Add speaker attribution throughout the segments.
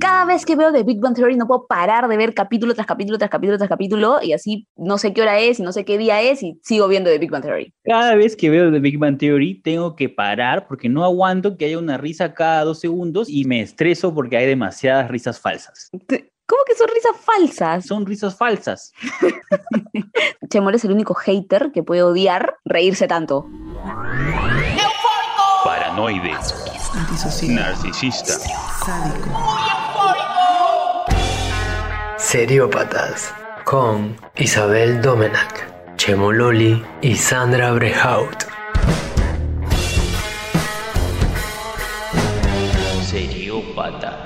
Speaker 1: Cada vez que veo The Big Bang Theory no puedo parar de ver capítulo tras capítulo tras capítulo tras capítulo y así no sé qué hora es y no sé qué día es y sigo viendo The Big Bang Theory.
Speaker 2: Cada vez que veo The Big Bang Theory tengo que parar porque no aguanto que haya una risa cada dos segundos y me estreso porque hay demasiadas risas falsas.
Speaker 1: ¿Cómo que son risas falsas?
Speaker 2: Son risas falsas.
Speaker 1: Chemol es el único hater que puede odiar reírse tanto.
Speaker 3: Paranoide. Narcisista.
Speaker 4: Seriópatas con Isabel Domenac, Chemo Loli y Sandra Brehaut.
Speaker 2: Seriópatas.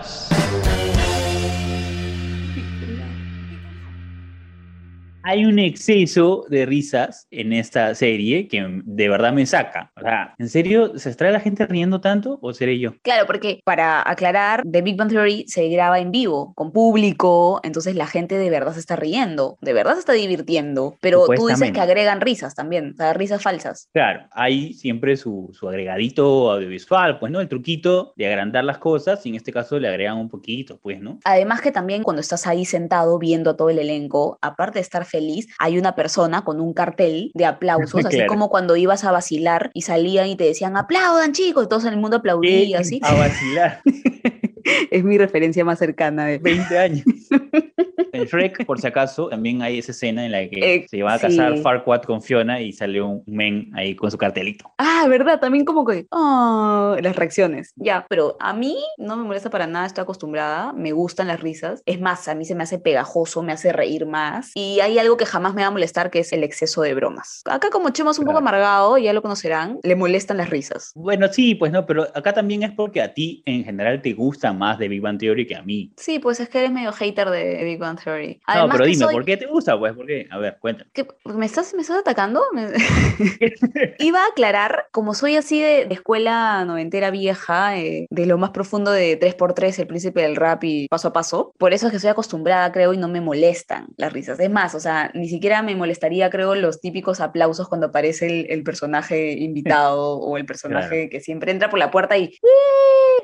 Speaker 2: Hay un exceso de risas en esta serie que de verdad me saca. O sea, ¿en serio se extrae la gente riendo tanto o seré yo?
Speaker 1: Claro, porque para aclarar, The Big Bang Theory se graba en vivo, con público, entonces la gente de verdad se está riendo, de verdad se está divirtiendo, pero tú dices que agregan risas también, o sea, risas falsas.
Speaker 2: Claro, hay siempre su, su agregadito audiovisual, pues, ¿no? El truquito de agrandar las cosas y en este caso le agregan un poquito, pues, ¿no?
Speaker 1: Además que también cuando estás ahí sentado viendo a todo el elenco, aparte de estar feliz, hay una persona con un cartel de aplausos, así como cuando ibas a vacilar y salían y te decían aplaudan chicos, y todo el mundo aplaudía, así.
Speaker 2: A vacilar.
Speaker 1: Es mi referencia más cercana de
Speaker 2: 20 años. En Shrek, por si acaso, también hay esa escena en la que
Speaker 1: Eh,
Speaker 2: se va a casar
Speaker 1: sí.
Speaker 2: Farquaad con Fiona y sale un men ahí con su cartelito.
Speaker 1: Ah, ¿verdad? También como que, oh, las reacciones. Ya, pero a mí no me molesta para nada, estoy acostumbrada, me gustan las risas. Es más, a mí se me hace pegajoso, me hace reír más. Y hay algo que jamás me va a molestar, que es el exceso de bromas. Acá como Chemo es un poco
Speaker 2: Claro.
Speaker 1: amargado, ya lo conocerán, le molestan las risas.
Speaker 2: Bueno, sí, pues no, pero acá también es porque a ti en general te gusta más de Big Bang Theory que a mí.
Speaker 1: Sí, pues es que eres medio hater de Big Bang Theory.
Speaker 2: no,
Speaker 1: Además
Speaker 2: pero dime,
Speaker 1: soy-
Speaker 2: ¿por qué te gusta? Pues, ¿por qué? A ver, cuéntame.
Speaker 1: ¿Qué? ¿Me estás, ¿Me estás atacando? Iba a aclarar, como soy así de, de escuela noventera vieja, eh, de lo más profundo de 3x3, el príncipe del rap y paso a paso, por eso es que soy acostumbrada, creo, y no me molestan las risas. Es más, o sea, ni siquiera me molestaría, creo, los típicos aplausos cuando aparece el, el personaje invitado o el personaje que siempre entra por la puerta y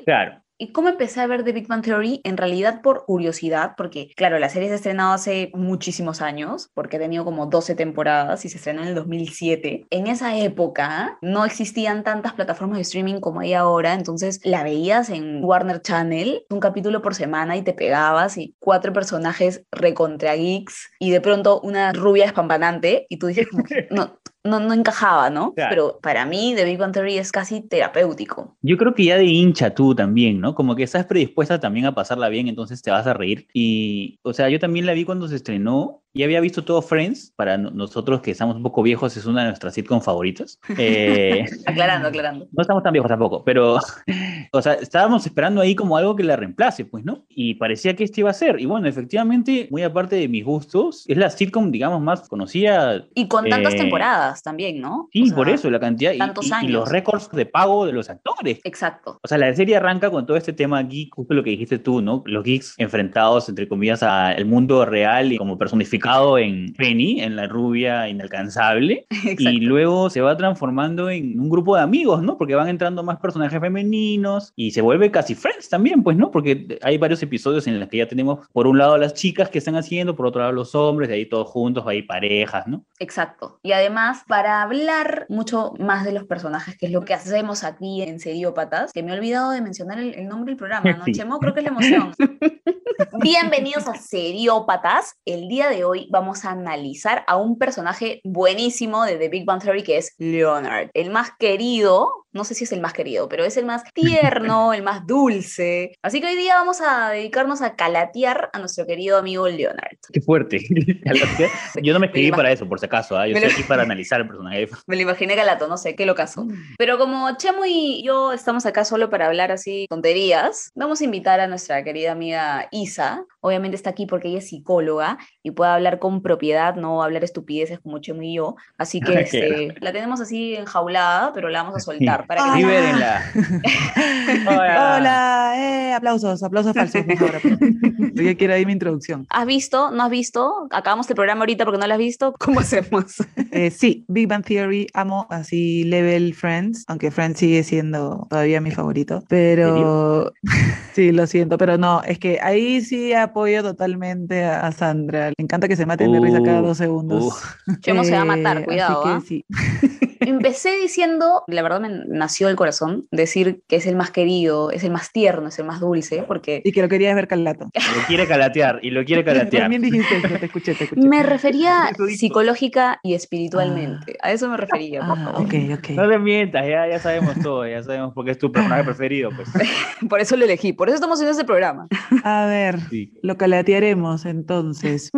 Speaker 2: Claro.
Speaker 1: ¿Y cómo empecé a ver The Big Bang Theory? En realidad por curiosidad, porque claro, la serie se ha estrenado hace muchísimos años, porque ha tenido como 12 temporadas y se estrenó en el 2007. En esa época no existían tantas plataformas de streaming como hay ahora, entonces la veías en Warner Channel, un capítulo por semana y te pegabas y cuatro personajes recontra geeks y de pronto una rubia espampanante y tú dices, no, no, no encajaba, ¿no?
Speaker 2: Claro.
Speaker 1: Pero para mí The Big Bang Theory es casi terapéutico.
Speaker 2: Yo creo que ya de hincha tú también, ¿no? Como que estás predispuesta también a pasarla bien, entonces te vas a reír. Y, o sea, yo también la vi cuando se estrenó. Ya había visto todo Friends. Para no- nosotros que estamos un poco viejos, es una de nuestras sitcom favoritas. Eh,
Speaker 1: Aclarando, aclarando.
Speaker 2: no estamos tan viejos tampoco, pero, o sea, estábamos esperando ahí como algo que la reemplace, pues, ¿no? Y parecía que este iba a ser. Y bueno, efectivamente, muy aparte de mis gustos, es la sitcom, digamos, más conocida.
Speaker 1: Y con tantas
Speaker 2: Eh,
Speaker 1: temporadas también, ¿no?
Speaker 2: Sí,
Speaker 1: O sea,
Speaker 2: por eso, la cantidad y,
Speaker 1: tantos
Speaker 2: y- y
Speaker 1: años.
Speaker 2: los récords de pago de los actores.
Speaker 1: Exacto.
Speaker 2: O sea, la serie arranca con todo este tema geek, justo lo que dijiste tú, ¿no? Los geeks enfrentados, entre comillas, al mundo real y como personificado en Penny, en la rubia inalcanzable.
Speaker 1: Exacto.
Speaker 2: Y luego se va transformando en un grupo de amigos, ¿no? Porque van entrando más personajes femeninos y se vuelve casi Friends también, pues, ¿no? Porque hay varios episodios en los que ya tenemos, por un lado, las chicas que están haciendo, por otro lado, los hombres, de ahí todos juntos, hay parejas, ¿no?
Speaker 1: Exacto. Y además, para hablar mucho más de los personajes, que es lo que hacemos aquí en Seriópatas, que me he olvidado de mencionar el, el nombre del programa, ¿no?
Speaker 2: Sí.
Speaker 1: Chemo, creo que es la emoción. Bienvenidos a Seriópatas. El día de hoy vamos a analizar a un personaje buenísimo de The Big Bang Theory que es Leonard, el más querido, no sé si es el más querido, pero es el más tierno, el más dulce. Así que hoy día vamos a dedicarnos a calatear a nuestro querido amigo Leonard.
Speaker 2: Qué fuerte. Yo no me escribí
Speaker 1: Me
Speaker 2: para eso, por si acaso, ¿ah? Yo estoy aquí para analizar el personaje.
Speaker 1: Me lo imaginé galato, no sé, qué lo caso. Pero como Chemo y yo estamos acá solo para hablar así tonterías, vamos a invitar a nuestra querida amiga Isa. Obviamente está aquí porque ella es psicóloga y puede hablar con propiedad, no hablar estupideces como Chemo y yo. Así que este, la tenemos así enjaulada, pero la vamos a soltar para que
Speaker 2: Libérenla. Hola.
Speaker 5: Hola, eh, aplausos, aplausos falsos. por favor, aplausos. Yo quiero ahí mi introducción.
Speaker 1: ¿Has visto? ¿No has visto? Acabamos el programa ahorita porque no lo has visto. ¿Cómo hacemos?
Speaker 5: Eh, sí, Big Bang Theory, amo así level Friends, aunque Friends sigue siendo todavía mi favorito, pero sí, lo siento, pero no, es que ahí sí apoyo totalmente a, a Sandra. Le encanta que se maten de risa cada
Speaker 2: Uh,
Speaker 5: dos segundos.
Speaker 2: uh.
Speaker 1: Chemo se va a matar,
Speaker 5: Eh,
Speaker 1: cuidado, ¿ah?
Speaker 5: Así que sí.
Speaker 1: Empecé diciendo, la verdad me nació el corazón, decir que es el más querido, es el más tierno, es el más dulce, porque
Speaker 5: Y que lo querías ver calato.
Speaker 2: Lo quiere calatear y lo quiere calatear.
Speaker 5: También dijiste eso, te escuché, te escuché.
Speaker 1: me refería psicológica y espiritualmente. A eso me refería, por
Speaker 5: Ah,
Speaker 1: favor.
Speaker 5: ok, ok.
Speaker 2: No le mientas, ya, ya sabemos todo, ya sabemos por qué es tu personaje preferido. Pues.
Speaker 1: Por eso lo elegí, por eso estamos haciendo este programa.
Speaker 5: A ver,
Speaker 2: Sí.
Speaker 5: lo calatearemos entonces.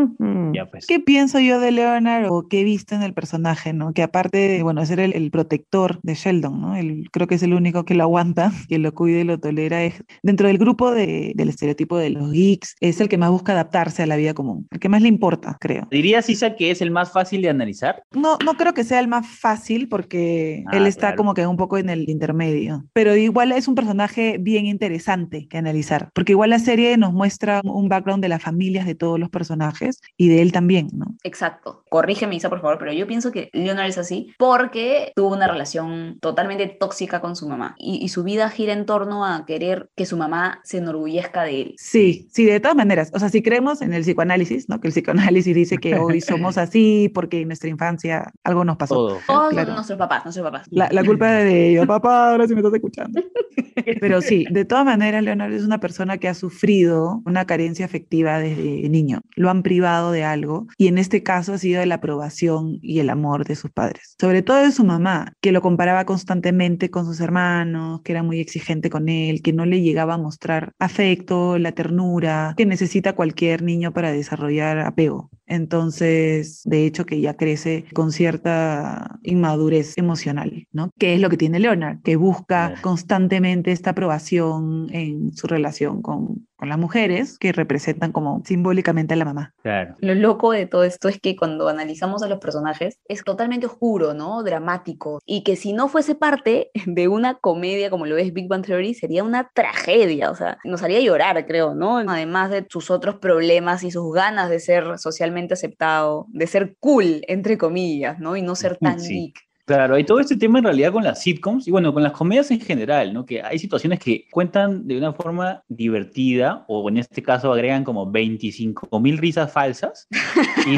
Speaker 2: Ya, pues.
Speaker 5: ¿Qué pienso yo de Leonard o qué he visto en el personaje, ¿no? Que aparte de, bueno, ser el, el protector de Sheldon, ¿no? El, creo que es el único que lo aguanta, que lo cuida y lo tolera. Es, dentro del grupo de- del estereotipo de los geeks, es el que más busca adaptarse a la vida común, el que más le importa, creo.
Speaker 2: ¿Dirías, Isa, que es el más fácil de analizar?
Speaker 5: No, no creo que sea el más fácil porque
Speaker 2: Ah,
Speaker 5: él está
Speaker 2: claro.
Speaker 5: como que un poco en el intermedio, pero igual es un personaje bien interesante que analizar, porque igual la serie nos muestra un background de las familias de todos los personajes y de él también, ¿no?
Speaker 1: Exacto. Corrígeme, Isa, por favor, pero yo pienso que Leonard es así porque tuvo una relación totalmente tóxica con su mamá y, y su vida gira en torno a querer que su mamá se enorgullezca de él.
Speaker 5: Sí, sí, de todas maneras. O sea, si creemos en el psicoanálisis, ¿no? Que el psicoanálisis dice que hoy somos así porque en nuestra infancia algo nos pasó.
Speaker 2: Todo.
Speaker 1: Todos
Speaker 5: claro.
Speaker 1: nuestros papás, nuestros papás.
Speaker 5: La, la culpa es de ellos, papá, ahora sí me estás escuchando. Pero sí, de todas maneras, Leonardo es una persona que ha sufrido una carencia afectiva desde niño. Lo han privado de algo y en este caso ha sido la aprobación y el amor de sus padres. Sobre todo de su mamá, que lo comparaba constantemente con sus hermanos, que era muy exigente con él, que no le llegaba a mostrar afecto, la ternura que necesita cualquier niño para desarrollar apego. Entonces, de hecho, que ya crece con cierta inmadurez emocional, ¿no? Que es lo que tiene Leonard, que busca constantemente esta aprobación en su relación con, con las mujeres que representan como simbólicamente a la mamá.
Speaker 2: Claro.
Speaker 1: Lo loco de todo esto es que cuando analizamos a los personajes es totalmente oscuro, ¿no? Dramático. Y que si no fuese parte de una comedia como lo es Big Bang Theory, sería una tragedia. O sea, nos haría llorar, creo, ¿no? Además de sus otros problemas y sus ganas de ser socialmente aceptado, de ser cool, entre comillas, ¿no? Y no ser tan
Speaker 2: Sí.
Speaker 1: geek.
Speaker 2: Claro, hay todo este tema en realidad con las sitcoms y bueno, con las comedias en general, ¿no? Que hay situaciones que cuentan de una forma divertida o en este caso agregan como 25 mil risas falsas. Y,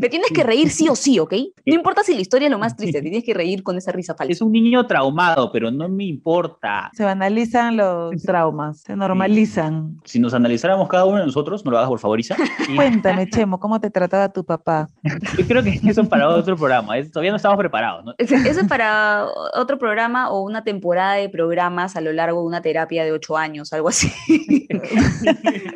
Speaker 1: Te tienes que reír sí o sí, ¿ok? No importa si la historia es lo más triste, te tienes que reír con esa risa falsa.
Speaker 2: es un niño traumado, pero no me importa.
Speaker 5: Se banalizan los traumas, se normalizan.
Speaker 2: Si nos analizáramos cada uno de nosotros, no lo hagas por favor, Isa. Y
Speaker 5: Cuéntame, Chemo, ¿cómo te trataba tu papá?
Speaker 2: yo creo que eso es para otro programa. todavía no estamos preparados,
Speaker 1: Eso es para otro programa o una temporada de programas a lo largo de una terapia de ocho años, algo así.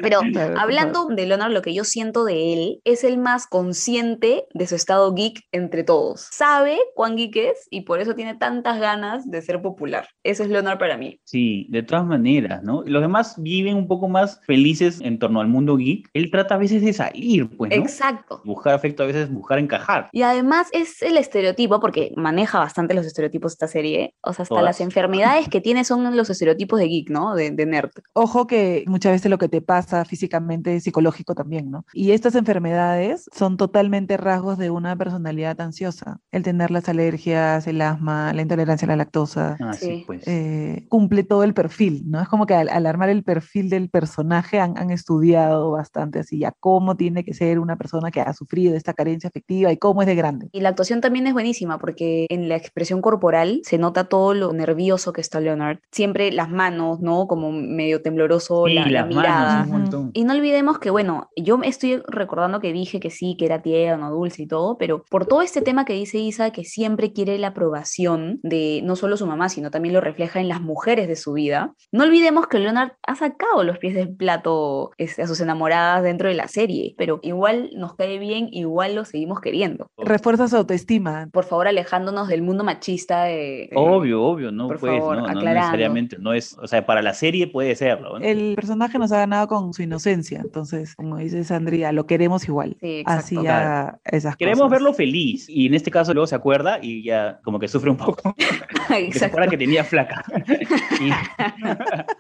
Speaker 1: Pero hablando de Leonard, lo que yo siento de él es el más consciente de su estado geek entre todos. Sabe cuán geek es y por eso tiene tantas ganas de ser popular. Eso es Leonard para mí.
Speaker 2: Sí, de todas maneras, ¿no? Los demás viven un poco más felices en torno al mundo geek. Él trata a veces de salir, pues, ¿no?
Speaker 1: Exacto.
Speaker 2: Buscar afecto, a veces buscar encajar.
Speaker 1: Y además es el estereotipo, porque maneja bastante los estereotipos esta serie. O sea, hasta
Speaker 2: Todas.
Speaker 1: las enfermedades que tiene son los estereotipos de geek, ¿no? De, de nerd.
Speaker 5: Ojo que muchas veces lo que te pasa físicamente es psicológico también, ¿no? Y estas enfermedades son totalmente rasgos de una personalidad ansiosa. El tener las alergias, el asma, la intolerancia a la lactosa,
Speaker 2: Ah, sí,
Speaker 1: Sí.
Speaker 2: pues.
Speaker 5: eh, cumple todo el perfil, ¿no? Es como que al, al armar el perfil del personaje han, han estudiado bastante así ya cómo tiene que ser una persona que ha sufrido esta carencia afectiva y cómo es de grande.
Speaker 1: Y la actuación también es buenísima porque en la expresión corporal se nota todo lo nervioso que está Leonard. Siempre las manos, ¿no? Como medio tembloroso,
Speaker 2: Sí,
Speaker 1: la, la
Speaker 2: las
Speaker 1: mirada.
Speaker 2: manos, un montón.
Speaker 1: Y no olvidemos que, bueno, yo estoy recordando que dije que sí, que era tierno, dulce y todo, pero por todo este tema que dice Isa, que siempre quiere la aprobación de no solo su mamá, sino también lo refleja en las mujeres de su vida, no olvidemos que Leonard ha sacado los pies del plato este, a sus enamoradas dentro de la serie, pero igual nos cae bien, igual lo seguimos queriendo.
Speaker 5: Refuerza su autoestima.
Speaker 1: Por favor, alejándonos del mundo machista de...
Speaker 2: Obvio, obvio, no
Speaker 1: por
Speaker 2: pues,
Speaker 1: favor,
Speaker 2: no, necesariamente, no es, o sea, para la serie puede serlo, ¿no?
Speaker 5: El personaje nos ha ganado con su inocencia, entonces, como dice Sandría, lo queremos igual.
Speaker 1: Sí, exacto.
Speaker 5: Así ya esas
Speaker 2: Queremos
Speaker 5: cosas.
Speaker 2: verlo feliz y en este caso luego se acuerda y ya como que sufre un poco, se acuerda que tenía flaca. Y-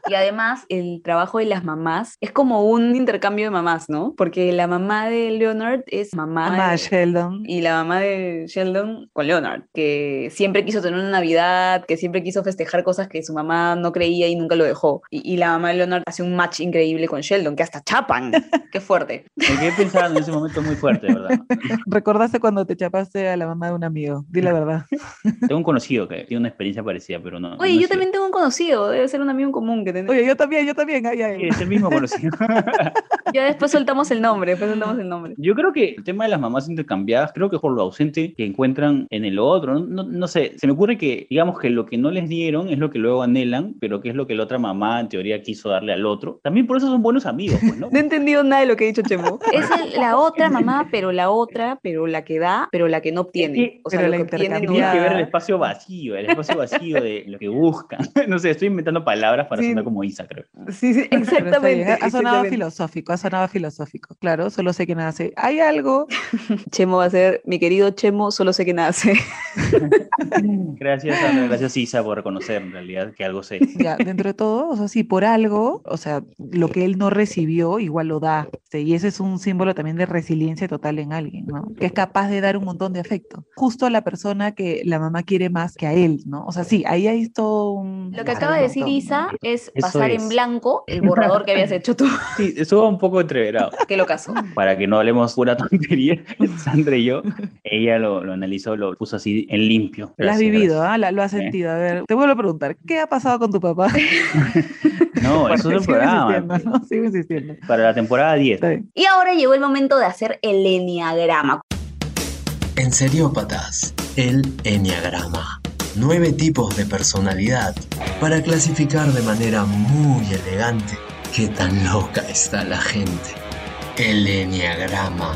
Speaker 1: Y además, el trabajo de las mamás es como un intercambio de mamás, ¿no? Porque la mamá de Leonard es mamá,
Speaker 5: Mamá
Speaker 1: de-
Speaker 5: Sheldon.
Speaker 1: y la mamá de Sheldon con Leonard, que siempre quiso tener una Navidad, que siempre quiso festejar cosas que su mamá no creía y nunca lo dejó. Y, y la mamá de Leonard hace un match increíble con Sheldon, que hasta chapan. Qué fuerte.
Speaker 2: me quedé pensando en ese momento muy fuerte, ¿verdad?
Speaker 5: ¿Recordaste cuando te chapaste a la mamá de un amigo? Di la verdad.
Speaker 2: Tengo un conocido que tiene una experiencia parecida, pero no.
Speaker 1: Oye,
Speaker 2: no
Speaker 1: yo también tengo un conocido, debe ser un amigo en común que tenemos.
Speaker 5: Oye, yo también, yo también. Ay, ay.
Speaker 2: Sí, Es el mismo conocido.
Speaker 1: Ya después soltamos el nombre, después soltamos el nombre.
Speaker 2: Yo creo que el tema de las mamás intercambiadas, creo que por lo ausente que encuentran en el otro, no, no, no sé, se me ocurre que, digamos que lo que no les dieron es lo que luego anhelan, pero que es lo que la otra mamá en teoría quiso darle al otro. También por eso son buenos amigos, pues, ¿no?
Speaker 1: No he entendido nada de lo que ha dicho Chemo. Es el- la otra mamá, pero la otra, pero la que da, pero la que no obtiene. O sea,
Speaker 5: Pero
Speaker 1: lo
Speaker 5: la
Speaker 1: que obtiene no
Speaker 2: que ver el espacio vacío, el espacio vacío de lo que buscan. No sé, estoy inventando palabras para
Speaker 1: Sí.
Speaker 2: sonar como Isa, creo.
Speaker 1: Sí, sí, exactamente.
Speaker 5: Ha sonado
Speaker 1: exactamente.
Speaker 5: filosófico, ha sonado filosófico. Claro, solo sé que nace. Hay algo.
Speaker 1: Chemo va a ser, mi querido Chemo, solo sé que nace.
Speaker 2: Gracias, Sandra, gracias Isa por reconocer en realidad que algo sé.
Speaker 5: Ya, dentro de todo, o sea, sí, por algo, o sea, lo que él no recibió, igual lo da. Sí, y ese es un símbolo también de resiliencia total en alguien, ¿no? Que es capaz de dar un montón de afecto. Justo a la persona que la mamá quiere más que a él, ¿no? O sea, sí, ahí hay todo un.
Speaker 1: Lo que acaba de decir. Isa es
Speaker 2: Eso
Speaker 1: pasar
Speaker 2: es.
Speaker 1: en blanco el borrador que habías hecho tú.
Speaker 2: Sí, estuvo un poco entreverado.
Speaker 1: ¿Qué lo casó?
Speaker 2: Para que no hablemos pura tontería, Sandra y yo, ella lo, lo analizó, lo puso así en limpio.
Speaker 5: Lo has
Speaker 2: Gracias,
Speaker 5: vivido. ¿ah? Lo has sentido. A ver, te vuelvo a preguntar, ¿qué ha pasado con tu papá?
Speaker 2: No, eso es un
Speaker 5: Sigo
Speaker 2: programa.
Speaker 5: insistiendo, ¿no? Sigo insistiendo.
Speaker 2: Para la temporada 10.
Speaker 5: Está bien.
Speaker 1: Y ahora llegó el momento de hacer el enneagrama.
Speaker 4: En Seriópatas, el Enneagrama. Nueve tipos de personalidad para clasificar de manera muy elegante qué tan loca está la gente. El Enneagrama.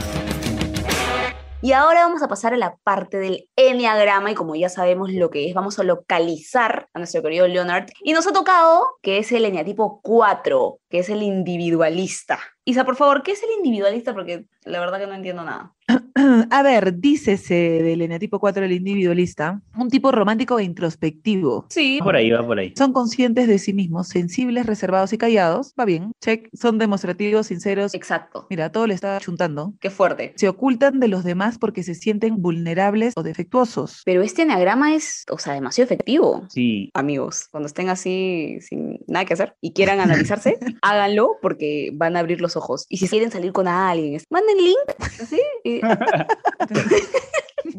Speaker 1: Y ahora vamos a pasar a la parte del enneagrama y como ya sabemos lo que es, vamos a localizar a nuestro querido Leonard. Y nos ha tocado que es el eneatipo 4, que es el individualista. Isa, por favor, ¿qué es el individualista? Porque la verdad que no entiendo nada.
Speaker 5: A ver, dícese del eneatipo 4 el individualista, un tipo romántico e introspectivo.
Speaker 1: Sí.
Speaker 2: Por ahí, va por ahí.
Speaker 5: Son conscientes de sí mismos, sensibles, reservados y callados. Va bien, check. Son demostrativos, sinceros.
Speaker 1: Exacto.
Speaker 5: Mira, todo le está chuntando.
Speaker 1: Qué fuerte.
Speaker 5: Se ocultan de los demás porque se sienten vulnerables o defectuosos.
Speaker 1: Pero este eneagrama es, o sea, demasiado efectivo.
Speaker 2: Sí,
Speaker 1: Amigos, cuando estén así sin nada que hacer y quieran analizarse, háganlo porque van a abrir los ojos. Y si quieren salir con alguien, manden link, así, y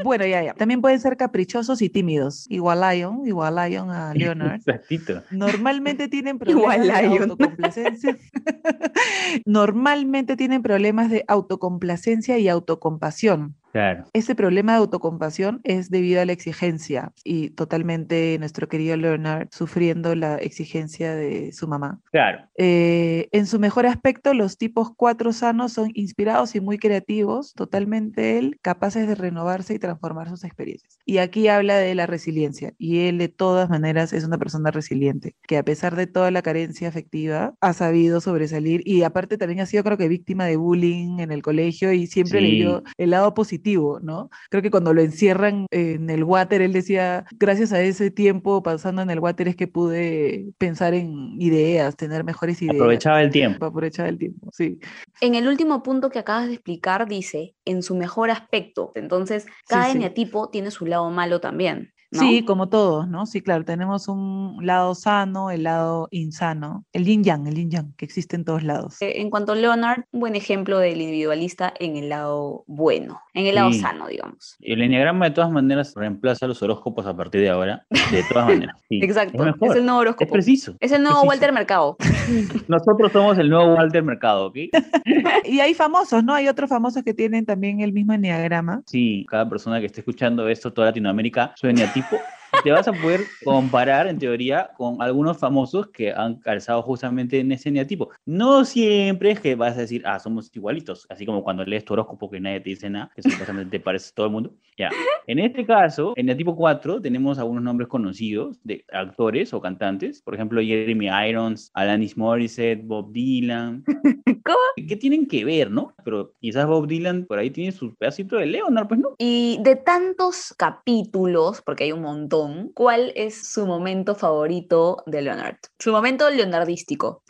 Speaker 5: Bueno, ya, ya. También pueden ser caprichosos y tímidos. Igual Lion, igual Lion a Leonard.
Speaker 2: exactito.
Speaker 5: Normalmente tienen
Speaker 1: Igual
Speaker 5: problemas de
Speaker 1: Lion.
Speaker 5: autocomplacencia. Normalmente tienen problemas de autocomplacencia y autocompasión.
Speaker 2: Claro.
Speaker 5: Ese problema de autocompasión es debido a la exigencia y totalmente nuestro querido Leonard sufriendo la exigencia de su mamá.
Speaker 2: Claro.
Speaker 5: Eh, en su mejor aspecto, los tipos cuatro sanos son inspirados y muy creativos, totalmente él, capaces de renovarse y transformar sus experiencias. Y aquí habla de la resiliencia, y él de todas maneras es una persona resiliente, que a pesar de toda la carencia afectiva, ha sabido sobresalir y aparte también ha sido creo que víctima de bullying en el colegio y siempre le
Speaker 2: Sí.
Speaker 5: dio el lado positivo, ¿no? Creo que cuando lo encierran en el water, él decía, gracias a ese tiempo pasando en el water es que pude pensar en ideas, tener mejores ideas.
Speaker 2: Aprovechaba el tiempo.
Speaker 5: Aprovechar el tiempo, sí.
Speaker 1: En el último punto que acabas de explicar dice, en su mejor aspecto. Entonces, cada
Speaker 5: sí.
Speaker 1: eneatipo tiene su lado malo también. ¿No?
Speaker 5: Sí, como todos, ¿no? Sí, claro, tenemos un lado sano, el lado insano, el yin yang, el yin yang, que existe en todos lados.
Speaker 1: Eh, En cuanto a Leonard, un buen ejemplo del individualista en el lado bueno, en el lado
Speaker 2: Sí.
Speaker 1: sano, digamos.
Speaker 2: El enneagrama de todas maneras reemplaza los horóscopos a partir de ahora. De todas maneras. Sí,
Speaker 1: Exacto,
Speaker 2: Es,
Speaker 1: es, el nuevo
Speaker 2: es
Speaker 1: horóscopo.
Speaker 2: preciso.
Speaker 1: Es el nuevo
Speaker 2: preciso.
Speaker 1: Walter Mercado.
Speaker 2: Nosotros somos el nuevo Walter Mercado, ¿ok?
Speaker 5: Y hay famosos, ¿no? Hay otros famosos que tienen también el mismo enneagrama.
Speaker 2: Sí, cada persona que esté escuchando esto, toda Latinoamérica, su eneatipo te vas a poder comparar, en teoría, con algunos famosos que han calzado justamente en ese neatipo. No siempre es que vas a decir, ah, somos igualitos, así como cuando lees tu horóscopo que nadie te dice nada, que supuestamente te parece todo el mundo. Ya. En este caso, en el tipo 4 tenemos algunos nombres conocidos de actores o cantantes, por ejemplo, Jeremy Irons, Alanis Morissette, Bob Dylan.
Speaker 1: ¿Cómo?
Speaker 2: ¿Qué tienen que ver, no? Pero quizás Bob Dylan por ahí tiene su pedacito de Leonard, pues no.
Speaker 1: Y de tantos capítulos, porque hay un montón, ¿cuál es su momento favorito de Leonard? Su momento leonardístico.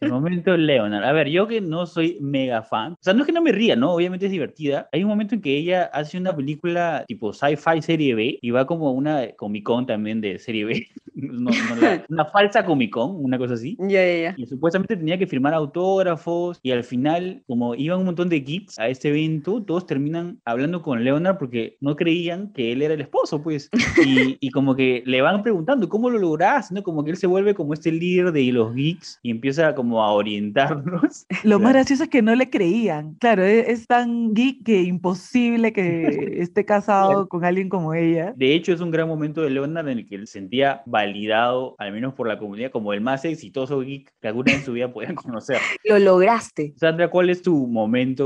Speaker 2: El momento Leonard. A ver, yo que no soy mega fan, o sea, no es que no me ría, ¿no? Obviamente es divertida. Hay un momento en que ella hace una película tipo sci-fi serie B y va como una Comic Con también de serie B. No, no la- una falsa Comic Con, una cosa así.
Speaker 1: Ya, ya, ya.
Speaker 2: Y supuestamente tenía que firmar autógrafos y al final, como iban un montón de geeks a este evento, todos terminan hablando con Leonard porque no creían que él era el esposo, pues. Y, y como que le van preguntando, ¿cómo lo lograste? ¿No? Como que él se vuelve como este líder de los geeks y empieza como a orientarnos.
Speaker 5: Lo más gracioso es que no le creían. Claro, e- es, tan geek que imposible que esté casado con alguien como ella.
Speaker 2: De hecho, es un gran momento de Leonard en el que él sentía validado, al menos por la comunidad, como el más exitoso geek que alguna en su vida podían conocer.
Speaker 1: Lo lograste.
Speaker 2: Sandra, ¿cuál es tu momento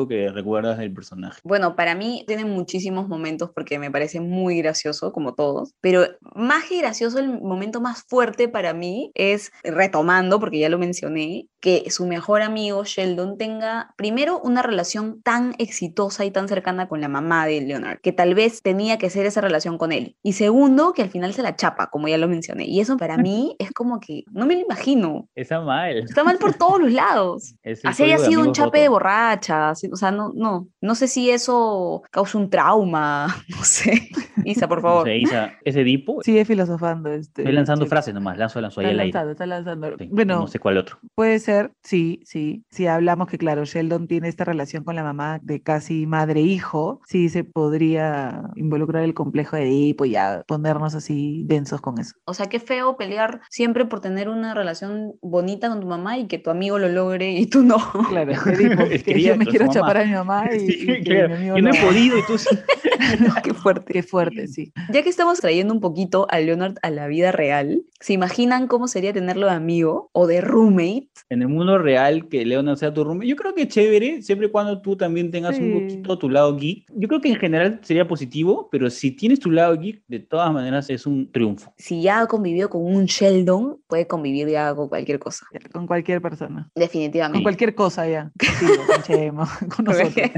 Speaker 2: que recuerdas del personaje?
Speaker 1: Bueno, para mí tiene muchísimos momentos porque me parece muy gracioso, como todos, pero más que gracioso, el momento más fuerte para mí es, retomando, porque ya lo mencioné, que su mejor amigo Sheldon tenga primero una relación tan exitosa y tan cercana con la mamá de Leonard, que tal vez tenía que ser esa relación con él. Y segundo, que al final se la chapa, como ya lo mencioné. Y eso para mí es como que no me lo imagino.
Speaker 2: Está mal.
Speaker 1: Está mal por todos los lados. Así haya sido un chape de
Speaker 2: roto.
Speaker 1: Borracha, o sea, no, no, no sé si eso causa un trauma, no sé. Isa, por
Speaker 2: No
Speaker 1: favor.
Speaker 2: sé, Isa, ese Edipo.
Speaker 5: Sigue filosofando. Este,
Speaker 2: Estoy lanzando
Speaker 5: chico.
Speaker 2: frases nomás, lanzo, lanzo ahí al aire.
Speaker 5: lanzando, está lanzando.
Speaker 2: Sí,
Speaker 5: Bueno,
Speaker 2: no sé cuál otro.
Speaker 5: Puede ser, sí, sí. Si hablamos que, claro, Sheldon tiene esta relación con la mamá de casi madre-hijo, sí se podría involucrar el complejo de Edipo y ya ponernos así densos con eso.
Speaker 1: O sea, qué feo pelear siempre por tener una relación bonita con tu mamá y que tu amigo lo logre y tú no.
Speaker 5: Claro, Edipo,
Speaker 2: Es
Speaker 5: que
Speaker 2: que
Speaker 5: yo me
Speaker 2: con
Speaker 5: quiero chapar a mi mamá y,
Speaker 2: Sí,
Speaker 5: y que
Speaker 2: claro.
Speaker 5: mi amigo
Speaker 2: Yo no he podido y tú sí.
Speaker 1: qué fuerte.
Speaker 5: Qué fuerte, sí.
Speaker 1: Ya que estamos trayendo un poquito a Leonard a la vida real, ¿se imaginan cómo sería tenerlo de amigo o de roommate?
Speaker 2: En el mundo real, que Leonard sea tu roommate, yo creo que es chévere, siempre y cuando tú también tengas un
Speaker 5: Sí.
Speaker 2: poquito tu lado geek. Yo creo que en general sería positivo, pero si tienes tu lado geek, de todas maneras es un triunfo.
Speaker 1: Si ya ha convivido con un Sheldon, puede convivir ya con cualquier cosa.
Speaker 5: Con cualquier persona. Con
Speaker 1: Definitivamente.
Speaker 5: cualquier cosa ya. Contigo, con Con nosotros.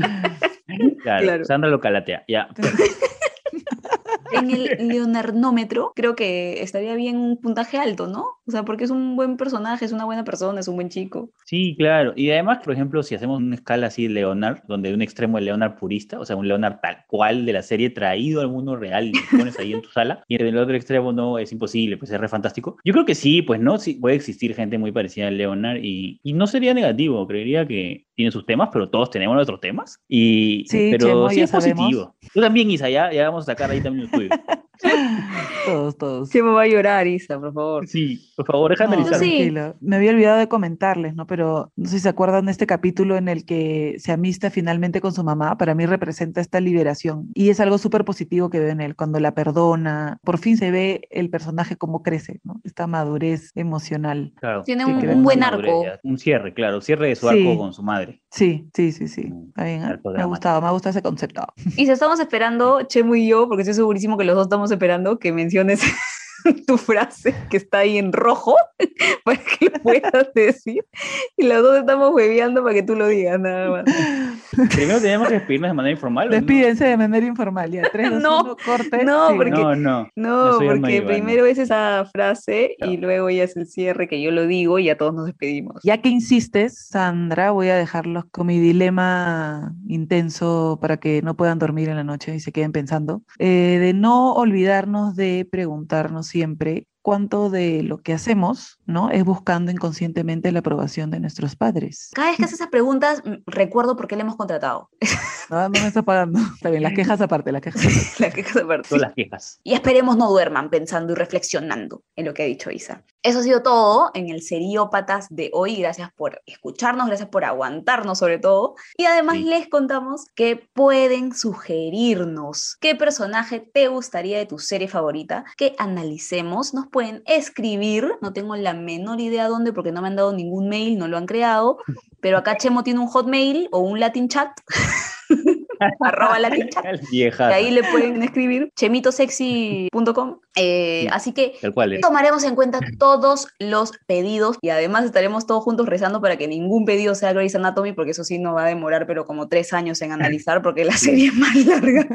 Speaker 2: Claro,
Speaker 1: Claro.
Speaker 2: Sandra lo calatea. Ya.
Speaker 1: En el Leonardómetro creo que estaría bien un puntaje alto, ¿no? O sea, porque es un buen personaje, es una buena persona, es un buen chico.
Speaker 2: Sí, claro. Y además, por ejemplo, si hacemos una escala así de Leonard, donde un extremo es Leonard purista, o sea, un Leonard tal cual de la serie traído al mundo real y lo pones ahí en tu sala, y en el otro extremo no, es imposible, pues es re fantástico. Yo creo que sí, pues no, sí, puede existir gente muy parecida a Leonard y, y no sería negativo, creería que tiene sus temas, pero todos tenemos nuestros temas. Y,
Speaker 5: Sí,
Speaker 2: pero
Speaker 5: Chemo,
Speaker 2: sí es positivo.
Speaker 5: sabemos.
Speaker 2: Tú también, Isa, ya, ya vamos a sacar ahí también el tuyo.
Speaker 5: Todos, todos.
Speaker 1: Se me va a llorar, Isa, por favor.
Speaker 2: Sí, por favor, deja de
Speaker 5: No,
Speaker 1: sí.
Speaker 5: Me había olvidado de comentarles, ¿no? Pero no sé si se acuerdan de este capítulo en el que se amista finalmente con su mamá. Para mí representa esta liberación. Y es algo súper positivo que veo en él, cuando la perdona. Por fin se ve el personaje cómo crece, ¿no? Esta madurez emocional.
Speaker 2: Claro.
Speaker 1: Tiene
Speaker 5: Sí,
Speaker 1: un, un buen
Speaker 2: madurez
Speaker 1: arco.
Speaker 2: ya, Un cierre, claro, cierre de su arco
Speaker 5: Sí.
Speaker 2: con su madre.
Speaker 5: Sí, sí, sí, sí. Está bien, ¿eh?
Speaker 2: arco
Speaker 5: Me ha gustado, me ha gustado ese concepto.
Speaker 1: Y si estamos esperando, Chemo y yo, porque estoy segurísimo que los dos estamos esperando que menciones tu frase que está ahí en rojo para que lo puedas decir. Y los dos estamos hueveando para que tú lo digas, nada más.
Speaker 2: Primero tenemos que despedirnos de manera informal. ¿o no?
Speaker 5: Despídense de manera informal, ya. Tres, dos,
Speaker 1: No,
Speaker 5: uno, corte.
Speaker 1: no,
Speaker 5: Sí,
Speaker 1: porque-
Speaker 2: No, no.
Speaker 1: Porque primero es esa frase y luego ya es el cierre que yo lo digo y ya todos nos despedimos.
Speaker 5: Ya que insistes, Sandra, voy a dejarlos con mi dilema intenso para que no puedan dormir en la noche y se queden pensando, eh, de no olvidarnos de preguntarnos siempre cuánto de lo que hacemos, ¿no? Es buscando inconscientemente la aprobación de nuestros padres.
Speaker 1: Cada vez que haces esas preguntas, mm, recuerdo por qué le hemos contratado.
Speaker 5: No, no me está pagando. Está bien, las quejas aparte, las quejas aparte.
Speaker 1: La queja aparte.
Speaker 2: Todas las quejas.
Speaker 1: Y esperemos no duerman pensando y reflexionando en lo que ha dicho Isa. Eso ha sido todo en el Seriópatas de hoy. Gracias por escucharnos, gracias por aguantarnos sobre todo. Y además
Speaker 2: Sí.
Speaker 1: les contamos que pueden sugerirnos qué personaje te gustaría de tu serie favorita que analicemos. Nos pueden escribir, no tengo la menor idea dónde porque no me han dado ningún mail, no lo han creado. Pero acá Chemo tiene un hotmail o un Latin chat. arroba Latin chat.
Speaker 2: Vieja.
Speaker 1: Y ahí le pueden escribir chemitosexy.com. Eh,
Speaker 2: Sí.
Speaker 1: Así que tomaremos en cuenta todos los pedidos y además estaremos todos juntos rezando para que ningún pedido sea Grey's Anatomy, porque eso sí no va a demorar, pero como tres años en analizar, porque la serie es más larga.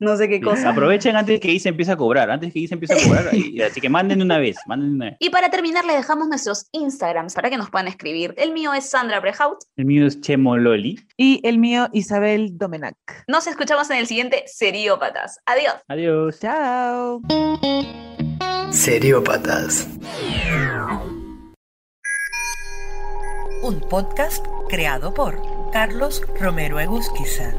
Speaker 1: no sé qué cosa.
Speaker 2: Aprovechen antes que Isa empiece a cobrar. Antes que Isa empiece a cobrar. y- así que manden de una vez. Manden de una vez.
Speaker 1: Y para terminar, le dejamos nuestros Instagrams para que nos puedan escribir. El mío es Sandra Brehout.
Speaker 2: El mío es Chemo Loli.
Speaker 5: Y el mío, Isabel Domenac.
Speaker 1: Nos escuchamos en el siguiente Seriópatas. Adiós.
Speaker 2: Adiós.
Speaker 5: Chao.
Speaker 4: Seriópatas.
Speaker 6: Un podcast creado por Carlos Romero Egusquiza.